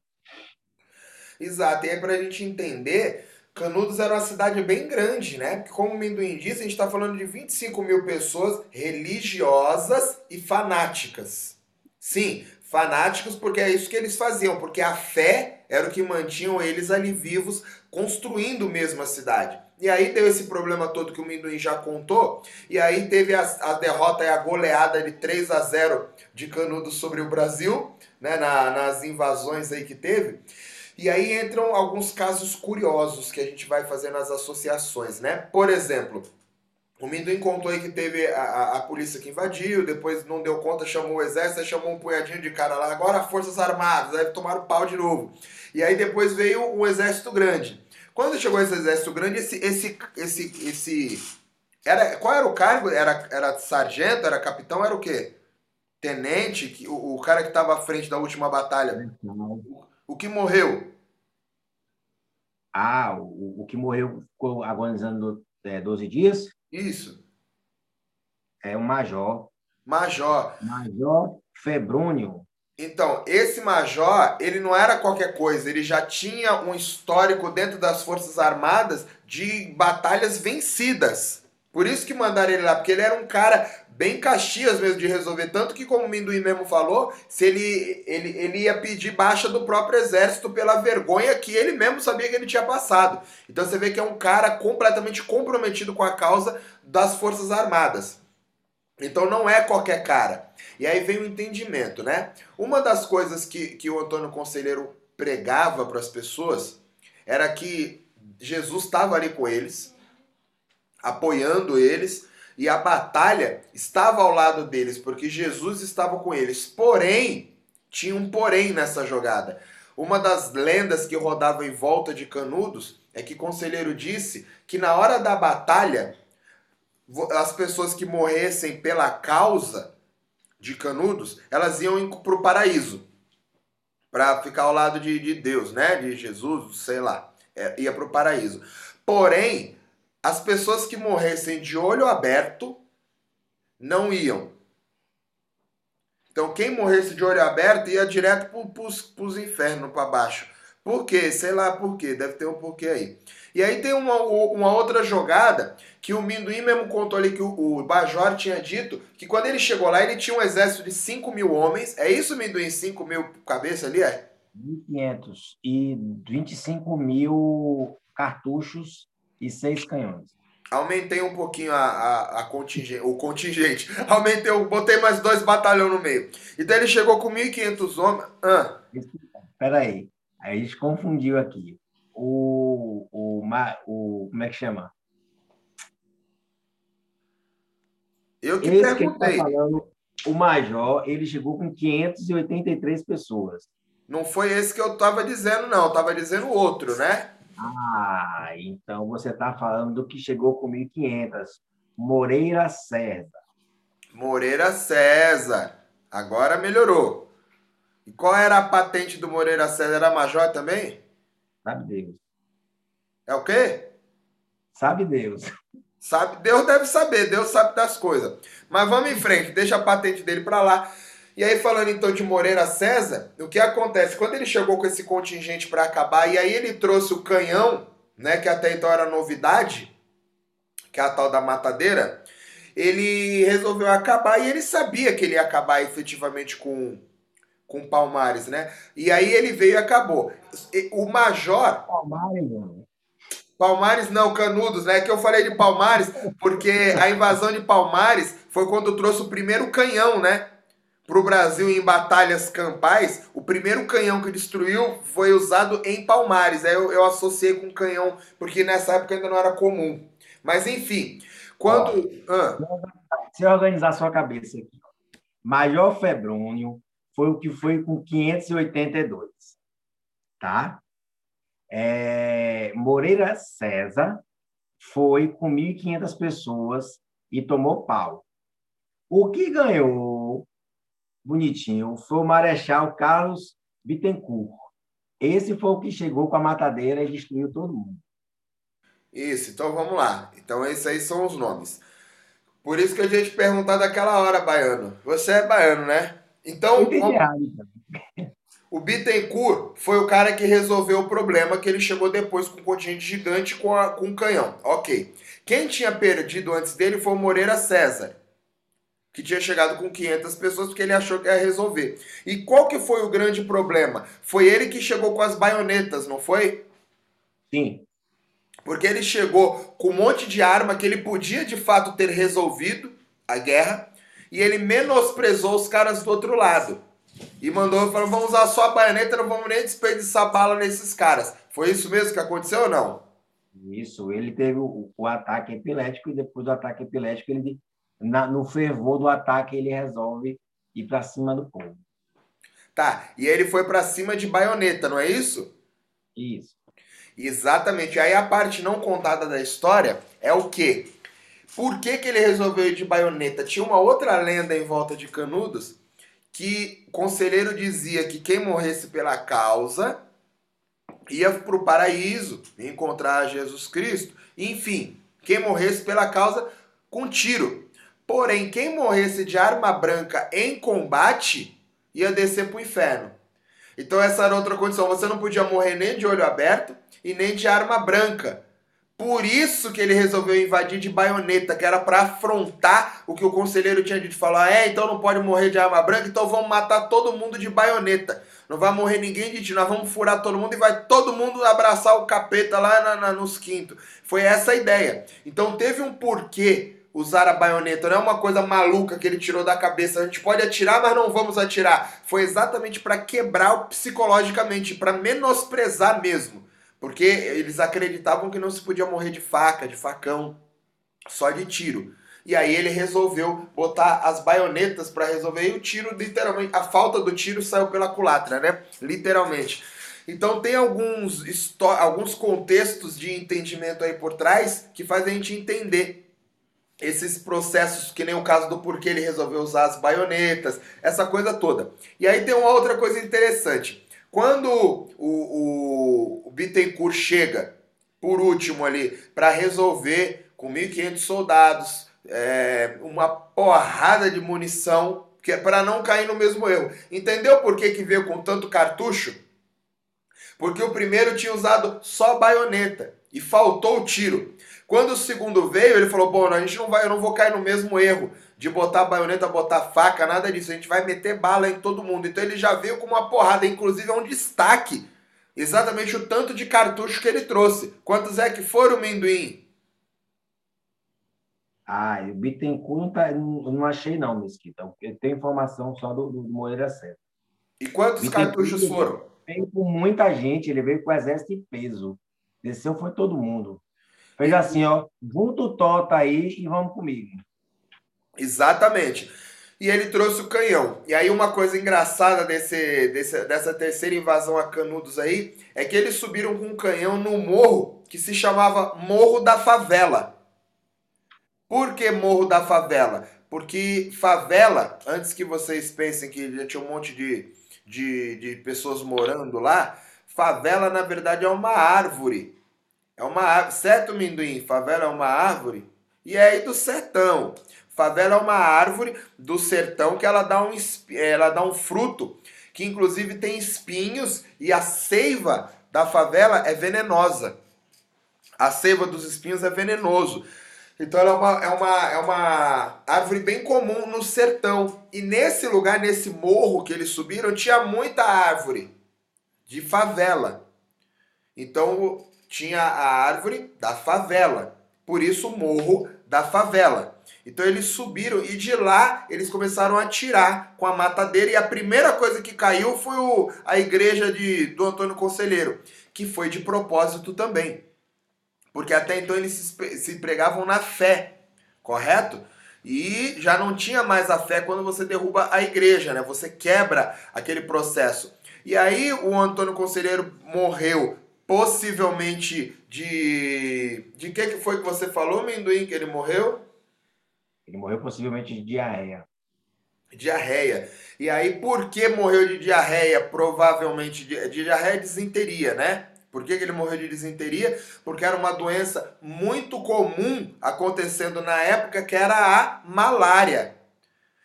Exato, e aí para a gente entender, Canudos era uma cidade bem grande, né? Porque como o Minduim disse, a gente está falando de 25 mil pessoas religiosas e fanáticas. Sim, fanáticos porque é isso que eles faziam, porque a fé era o que mantinham eles ali vivos, construindo mesmo a cidade. E aí deu esse problema todo que o Minduim já contou. E aí teve a, a derrota e a goleada de 3 a 0 de Canudos sobre o Brasil, né, na, nas invasões aí que teve. E aí entram alguns casos curiosos que a gente vai fazendo as associações, né? Por exemplo, O Minduim contou aí que teve a, a, a, polícia que invadiu, depois não deu conta, chamou o exército, chamou um punhadinho de cara lá, agora Forças Armadas, aí tomaram pau de novo. E aí depois veio um exército grande. Quando chegou esse exército grande, esse, esse, esse, esse era, qual era o cargo? Era, era sargento? Era capitão? Era o quê? Tenente? O, o cara que estava à frente da última batalha. O, o que morreu? Ah, o, o que morreu ficou agonizando é, 12 dias? Isso. É o Major. Major. Major Febrônio. Então, esse major, ele não era qualquer coisa, ele já tinha um histórico dentro das Forças Armadas de batalhas vencidas. Por isso que mandaram ele lá, porque ele era um cara bem caxias mesmo de resolver. Tanto que, como o Minduim mesmo falou, se ele, ele, ele ia pedir baixa do próprio exército pela vergonha que ele mesmo sabia que ele tinha passado. Então você vê que é um cara completamente comprometido com a causa das Forças Armadas. Então não é qualquer cara. E aí vem o entendimento, né? Uma das coisas que, que o Antônio Conselheiro pregava para as pessoas era que Jesus estava ali com eles, apoiando eles, e a batalha estava ao lado deles, porque Jesus estava com eles. Porém, tinha um porém nessa jogada. Uma das lendas que rodava em volta de Canudos é que conselheiro disse que na hora da batalha, as pessoas que morressem pela causa de Canudos, elas iam para o paraíso, para ficar ao lado de, de Deus, né? De Jesus, sei lá, é, ia para o paraíso. Porém, as pessoas que morressem de olho aberto não iam. Então, quem morresse de olho aberto ia direto para os infernos, para baixo. Por quê? Sei lá por quê, deve ter um porquê aí. E aí tem uma, uma outra jogada que o Minduim mesmo contou ali que o, o Bajor tinha dito que quando ele chegou lá ele tinha um exército de 5 mil homens. É isso, Minduim? 5 mil cabeças ali, é? 1.500 e 25 mil cartuchos e seis canhões. Aumentei um pouquinho a, a, a contingente, o contingente. Aumentei, botei mais dois batalhões no meio. Então ele chegou com 1.500 homens. Ah. Espera aí. Aí a gente confundiu aqui. O, o, o, como é que chama? Eu que Esse perguntei. Que tá falando, o major, ele chegou com 583 pessoas. Não foi esse que eu estava dizendo, não. Eu estava dizendo outro, né? Ah, então você está falando do que chegou com 1.500. Moreira César. Moreira César. Agora melhorou. E qual era a patente do Moreira César? Era major também? Sabe Deus. É o quê? Sabe Deus. Sabe, Deus deve saber, Deus sabe das coisas. Mas vamos em frente, deixa a patente dele para lá. E aí, falando então de Moreira César, o que acontece? Quando ele chegou com esse contingente para acabar, e aí ele trouxe o canhão, né, que até então era novidade, que é a tal da matadeira, ele resolveu acabar e ele sabia que ele ia acabar efetivamente com, com Palmares, né? E aí ele veio e acabou. O Major. Palmares, mano. Palmares não, Canudos, né? Que eu falei de Palmares, porque a invasão de Palmares foi quando trouxe o primeiro canhão, né? para o Brasil em batalhas campais, o primeiro canhão que destruiu foi usado em Palmares. Aí eu, eu associei com canhão, porque nessa época ainda não era comum. Mas enfim, quando. Ó, ah. Se organizar sua cabeça aqui. Major Febrônio foi o que foi com 582. Tá? É, Moreira César foi com 1.500 pessoas e tomou pau. O que ganhou bonitinho. Foi o Marechal Carlos Bittencourt. Esse foi o que chegou com a matadeira e destruiu todo mundo. Isso, então vamos lá. Então esses aí são os nomes. Por isso que a gente perguntar daquela hora, baiano. Você é baiano, né? Então, o Bittencourt foi o cara que resolveu o problema que ele chegou depois com um contingente gigante com, a, com um canhão. Ok. Quem tinha perdido antes dele foi o Moreira César que tinha chegado com 500 pessoas porque ele achou que ia resolver. E qual que foi o grande problema? Foi ele que chegou com as baionetas, não foi? Sim. Porque ele chegou com um monte de arma que ele podia de fato ter resolvido a guerra e ele menosprezou os caras do outro lado. E mandou, falou, vamos usar só a baioneta, não vamos nem desperdiçar bala nesses caras. Foi isso mesmo que aconteceu ou não? Isso, ele teve o, o ataque epilético e depois do ataque epilético, ele, na, no fervor do ataque, ele resolve ir para cima do povo. Tá, e ele foi para cima de baioneta, não é isso? Isso. Exatamente. Aí a parte não contada da história é o quê? Por que, que ele resolveu ir de baioneta? Tinha uma outra lenda em volta de Canudos que o conselheiro dizia que quem morresse pela causa ia para o paraíso, encontrar Jesus Cristo. Enfim, quem morresse pela causa com tiro. Porém, quem morresse de arma branca em combate ia descer para o inferno. Então essa era outra condição. Você não podia morrer nem de olho aberto e nem de arma branca. Por isso que ele resolveu invadir de baioneta, que era para afrontar o que o conselheiro tinha dito. Falar, é, então não pode morrer de arma branca, então vamos matar todo mundo de baioneta. Não vai morrer ninguém de tiro, nós vamos furar todo mundo e vai todo mundo abraçar o capeta lá na, na, nos quintos. Foi essa a ideia. Então teve um porquê usar a baioneta, não é uma coisa maluca que ele tirou da cabeça. A gente pode atirar, mas não vamos atirar. Foi exatamente para quebrar psicologicamente, para menosprezar mesmo. Porque eles acreditavam que não se podia morrer de faca, de facão, só de tiro. E aí ele resolveu botar as baionetas para resolver. E o tiro, literalmente, a falta do tiro saiu pela culatra, né? Literalmente. Então tem alguns, alguns contextos de entendimento aí por trás que fazem a gente entender esses processos, que nem o caso do porquê ele resolveu usar as baionetas, essa coisa toda. E aí tem uma outra coisa interessante. Quando o, o, o Bittencourt chega, por último ali, para resolver com 1.500 soldados, é, uma porrada de munição, que é para não cair no mesmo erro. Entendeu por que, que veio com tanto cartucho? Porque o primeiro tinha usado só baioneta e faltou o tiro. Quando o segundo veio, ele falou: "Bom, a gente não vai, eu não vou cair no mesmo erro de botar baioneta, botar faca, nada disso. A gente vai meter bala em todo mundo. Então ele já veio com uma porrada, inclusive é um destaque. Exatamente o tanto de cartucho que ele trouxe. Quantos é que foram, Mendoim? Ah, o Bittencourt tá, não, achei não, Mesquita. Eu tenho informação só do, do Moreira Certo. E quantos cartuchos foram? Veio com muita gente, ele veio com exército em peso. Desceu foi todo mundo. Fez assim, ó, junta o Tota aí e vamos comigo. Exatamente. E ele trouxe o canhão. E aí uma coisa engraçada desse, desse, dessa terceira invasão a Canudos aí é que eles subiram com um canhão no morro que se chamava Morro da Favela. Por que Morro da Favela? Porque favela, antes que vocês pensem que já tinha um monte de, de, de pessoas morando lá, favela na verdade é uma árvore. É uma árvore, certo, Minduim? Favela é uma árvore. E é aí do sertão. Favela é uma árvore do sertão que ela dá um, ela dá um fruto que inclusive tem espinhos e a seiva da favela é venenosa. A seiva dos espinhos é venenoso. Então ela é uma, é uma, é uma árvore bem comum no sertão. E nesse lugar, nesse morro que eles subiram, tinha muita árvore de favela. Então tinha a árvore da favela. Por isso morro da favela. Então eles subiram e de lá eles começaram a atirar com a matadeira e a primeira coisa que caiu foi o, a igreja de, do Antônio Conselheiro, que foi de propósito também. Porque até então eles se, se pregavam na fé, correto? E já não tinha mais a fé quando você derruba a igreja, né? Você quebra aquele processo. E aí o Antônio Conselheiro morreu possivelmente de. De que, que foi que você falou, Mendoim, que ele morreu? Ele morreu possivelmente de diarreia. Diarreia. E aí, por que morreu de diarreia? Provavelmente de, diarreia e desinteria, né? Por que, que ele morreu de desinteria? Porque era uma doença muito comum acontecendo na época, que era a malária.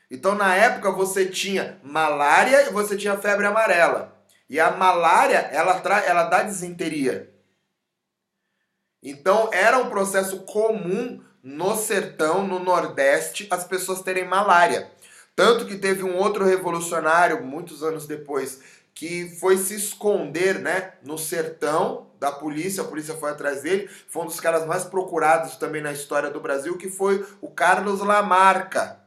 Então, na época, você tinha malária e você tinha febre amarela. E a malária, ela, tra ela dá desinteria. Então, era um processo comum no sertão, no Nordeste, as pessoas terem malária. Tanto que teve um outro revolucionário, muitos anos depois, que foi se esconder né, no sertão da polícia, a polícia foi atrás dele, foi um dos caras mais procurados também na história do Brasil, que foi o Carlos Lamarca.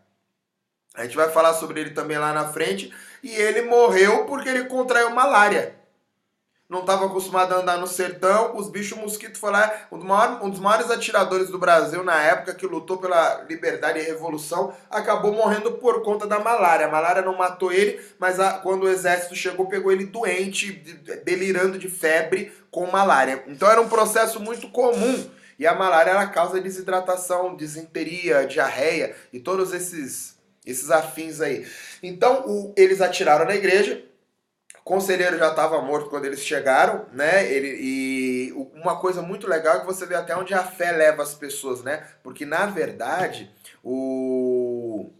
A gente vai falar sobre ele também lá na frente, e ele morreu porque ele contraiu malária. Não estava acostumado a andar no sertão, os bichos mosquito foi lá, um dos, maiores, um dos maiores atiradores do Brasil na época, que lutou pela liberdade e revolução, acabou morrendo por conta da malária. A malária não matou ele, mas a, quando o exército chegou, pegou ele doente, delirando de febre com malária. Então era um processo muito comum. E a malária era causa desidratação, desinteria, diarreia e todos esses, esses afins aí. Então o, eles atiraram na igreja, conselheiro já estava morto quando eles chegaram, né? Ele, e uma coisa muito legal é que você vê até onde a fé leva as pessoas, né? Porque na verdade, o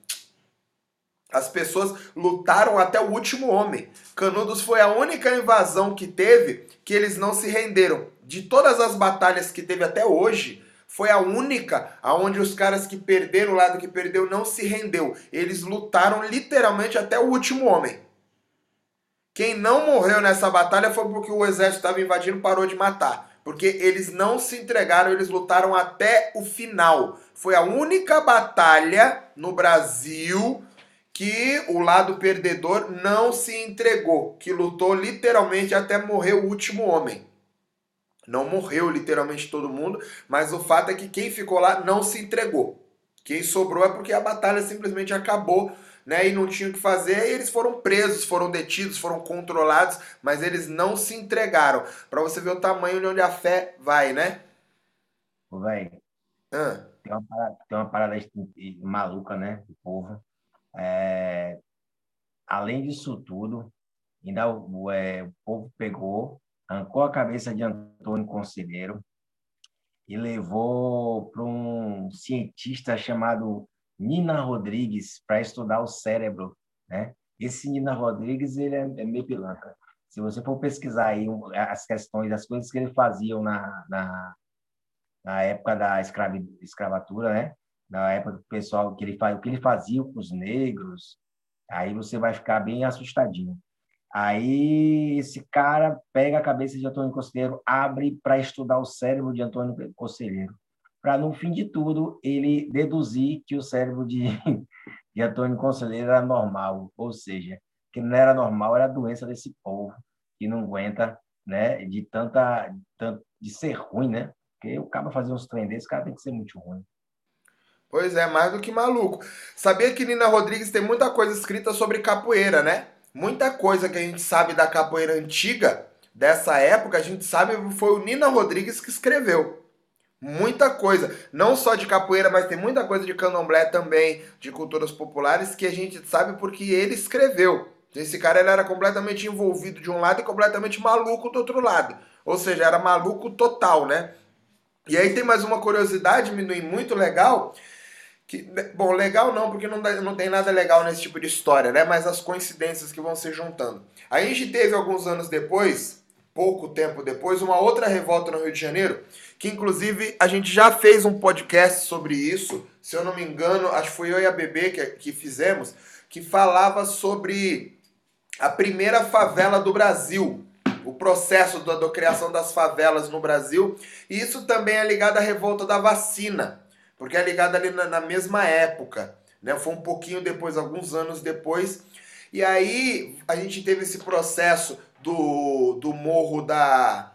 as pessoas lutaram até o último homem. Canudos foi a única invasão que teve que eles não se renderam. De todas as batalhas que teve até hoje, foi a única aonde os caras que perderam, o lado que perdeu, não se rendeu. Eles lutaram literalmente até o último homem. Quem não morreu nessa batalha foi porque o exército estava invadindo parou de matar. Porque eles não se entregaram, eles lutaram até o final. Foi a única batalha no Brasil que o lado perdedor não se entregou, que lutou literalmente até morrer o último homem. Não morreu literalmente todo mundo, mas o fato é que quem ficou lá não se entregou. Quem sobrou é porque a batalha simplesmente acabou né, e não tinham o que fazer, e eles foram presos, foram detidos, foram controlados, mas eles não se entregaram. Para você ver o tamanho de onde a fé vai, né? Véi, ah. tem, uma parada, tem uma parada maluca, né, do povo. É, além disso tudo, ainda o, é, o povo pegou, arrancou a cabeça de Antônio Conselheiro e levou para um cientista chamado Nina Rodrigues para estudar o cérebro, né? Esse Nina Rodrigues, ele é, é meio pilantra. Se você for pesquisar aí as questões, as coisas que ele fazia na, na, na época da escravi, escravatura, né? Na época do pessoal, que ele, o que ele fazia com os negros, aí você vai ficar bem assustadinho. Aí esse cara pega a cabeça de Antônio Conselheiro, abre para estudar o cérebro de Antônio Conselheiro para no fim de tudo ele deduzir que o cérebro de, de Antônio Conselheiro era normal, ou seja, que não era normal, era a doença desse povo que não aguenta, né, de tanta, de, ser ruim, né? Porque o cara fazer uns trem desse, o cara tem que ser muito ruim. Pois é, mais do que maluco. Sabia que Nina Rodrigues tem muita coisa escrita sobre capoeira, né? Muita coisa que a gente sabe da capoeira antiga, dessa época, a gente sabe foi o Nina Rodrigues que escreveu. Muita coisa, não só de capoeira, mas tem muita coisa de candomblé também, de culturas populares, que a gente sabe porque ele escreveu. Esse cara ele era completamente envolvido de um lado e completamente maluco do outro lado. Ou seja, era maluco total, né? E aí tem mais uma curiosidade, Minuim, muito legal. Que, bom, legal não, porque não, não tem nada legal nesse tipo de história, né? Mas as coincidências que vão se juntando. A gente teve alguns anos depois, pouco tempo depois, uma outra revolta no Rio de Janeiro que inclusive a gente já fez um podcast sobre isso, se eu não me engano, acho que foi eu e a Bebê que, que fizemos, que falava sobre a primeira favela do Brasil, o processo da, criação das favelas no Brasil, e isso também é ligado à revolta da vacina, porque é ligado ali na, na mesma época, né? Foi um pouquinho depois, alguns anos depois, e aí a gente teve esse processo do, do morro da,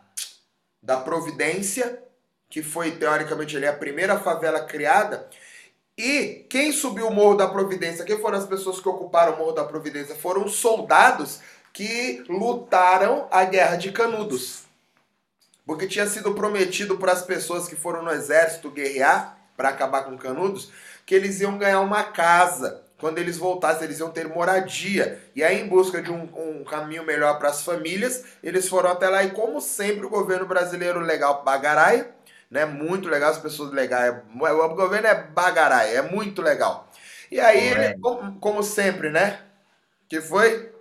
da Providência, que foi teoricamente ali a primeira favela criada. E quem subiu o Morro da Providência? Quem foram as pessoas que ocuparam o Morro da Providência? Foram soldados que lutaram a Guerra de Canudos. Porque tinha sido prometido para as pessoas que foram no exército guerrear para acabar com Canudos que eles iam ganhar uma casa. Quando eles voltassem, eles iam ter moradia. E aí, em busca de um, um caminho melhor para as famílias, eles foram até lá. E como sempre, o governo brasileiro legal bagarai né? Muito legal, as pessoas legais. O governo é bagarai, é muito legal. E aí, ele, como, como, sempre, né? Que foi?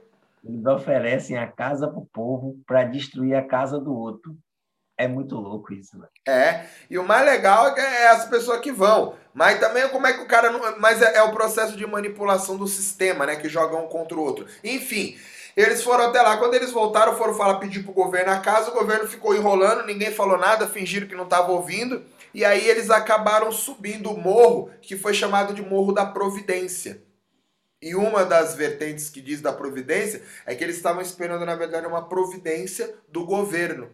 Eles oferecem a casa pro povo para destruir a casa do outro. É muito louco isso, né? É, e o mais legal é, é as pessoas que vão. Mas também como é que o cara não. Mas é, é o processo de manipulação do sistema, né? Que joga um contra o outro. Enfim. Eles foram até lá. Quando eles voltaram, foram falar, pedir pro governo a casa. O governo ficou enrolando, ninguém falou nada, fingiram que não estava ouvindo. E aí eles acabaram subindo o morro, que foi chamado de Morro da Providência. E uma das vertentes que diz da providência é que eles estavam esperando, na verdade, uma providência do governo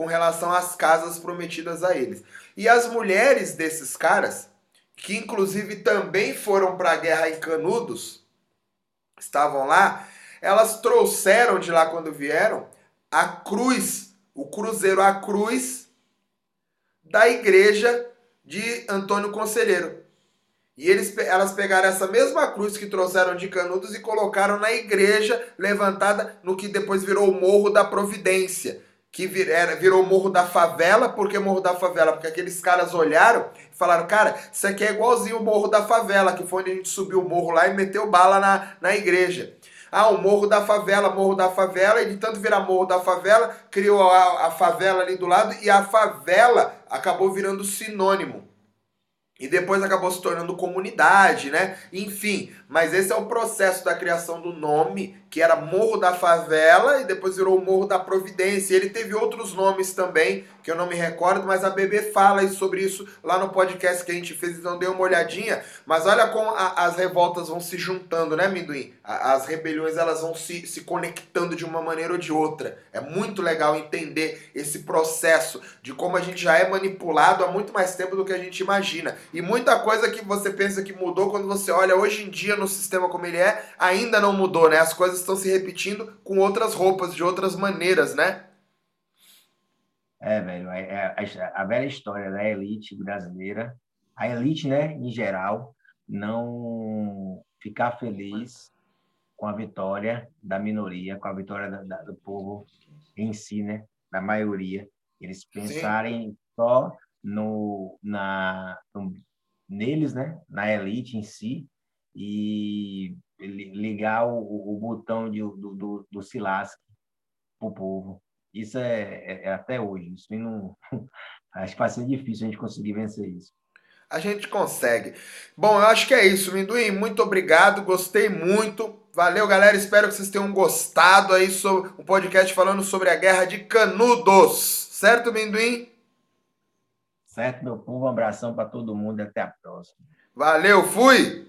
com relação às casas prometidas a eles. E as mulheres desses caras, que inclusive também foram para a guerra em Canudos, estavam lá, elas trouxeram de lá quando vieram a cruz, o cruzeiro a cruz da igreja de Antônio Conselheiro. E eles, elas pegaram essa mesma cruz que trouxeram de Canudos e colocaram na igreja levantada no que depois virou o Morro da Providência. Que vir, era, virou Morro da Favela. Por que Morro da Favela? Porque aqueles caras olharam e falaram: Cara, isso aqui é igualzinho o Morro da Favela, que foi onde a gente subiu o morro lá e meteu bala na, na igreja. Ah, o Morro da Favela, Morro da Favela, e de tanto virar Morro da Favela, criou a, a favela ali do lado e a favela acabou virando sinônimo e depois acabou se tornando comunidade, né? Enfim, mas esse é o processo da criação do nome, que era Morro da Favela e depois virou Morro da Providência. Ele teve outros nomes também, que eu não me recordo, mas a Bebê fala sobre isso lá no podcast que a gente fez, então dê uma olhadinha. Mas olha como a, as revoltas vão se juntando, né, Minduim? As rebeliões elas vão se, se conectando de uma maneira ou de outra. É muito legal entender esse processo de como a gente já é manipulado há muito mais tempo do que a gente imagina. E muita coisa que você pensa que mudou, quando você olha hoje em dia no sistema como ele é, ainda não mudou, né? As coisas estão se repetindo com outras roupas, de outras maneiras, né? É, velho, é, é, a velha história da elite brasileira, a elite, né, em geral, não ficar feliz com a vitória da minoria, com a vitória da, da, do povo em si, né, da maioria. Eles pensarem Sim. só no, na, no, neles, né, na elite em si, e ligar o, o botão de, do, do, do Silasque para o povo. Isso é, é, é, até hoje. Isso não, acho que vai ser difícil a gente conseguir vencer isso. A gente consegue. Bom, eu acho que é isso, Minduim. Muito obrigado, gostei muito. Valeu, galera. Espero que vocês tenham gostado aí sobre o um podcast falando sobre a guerra de Canudos. Certo, Minduim? Certo, meu povo. Um abração para todo mundo e até a próxima. Valeu, fui!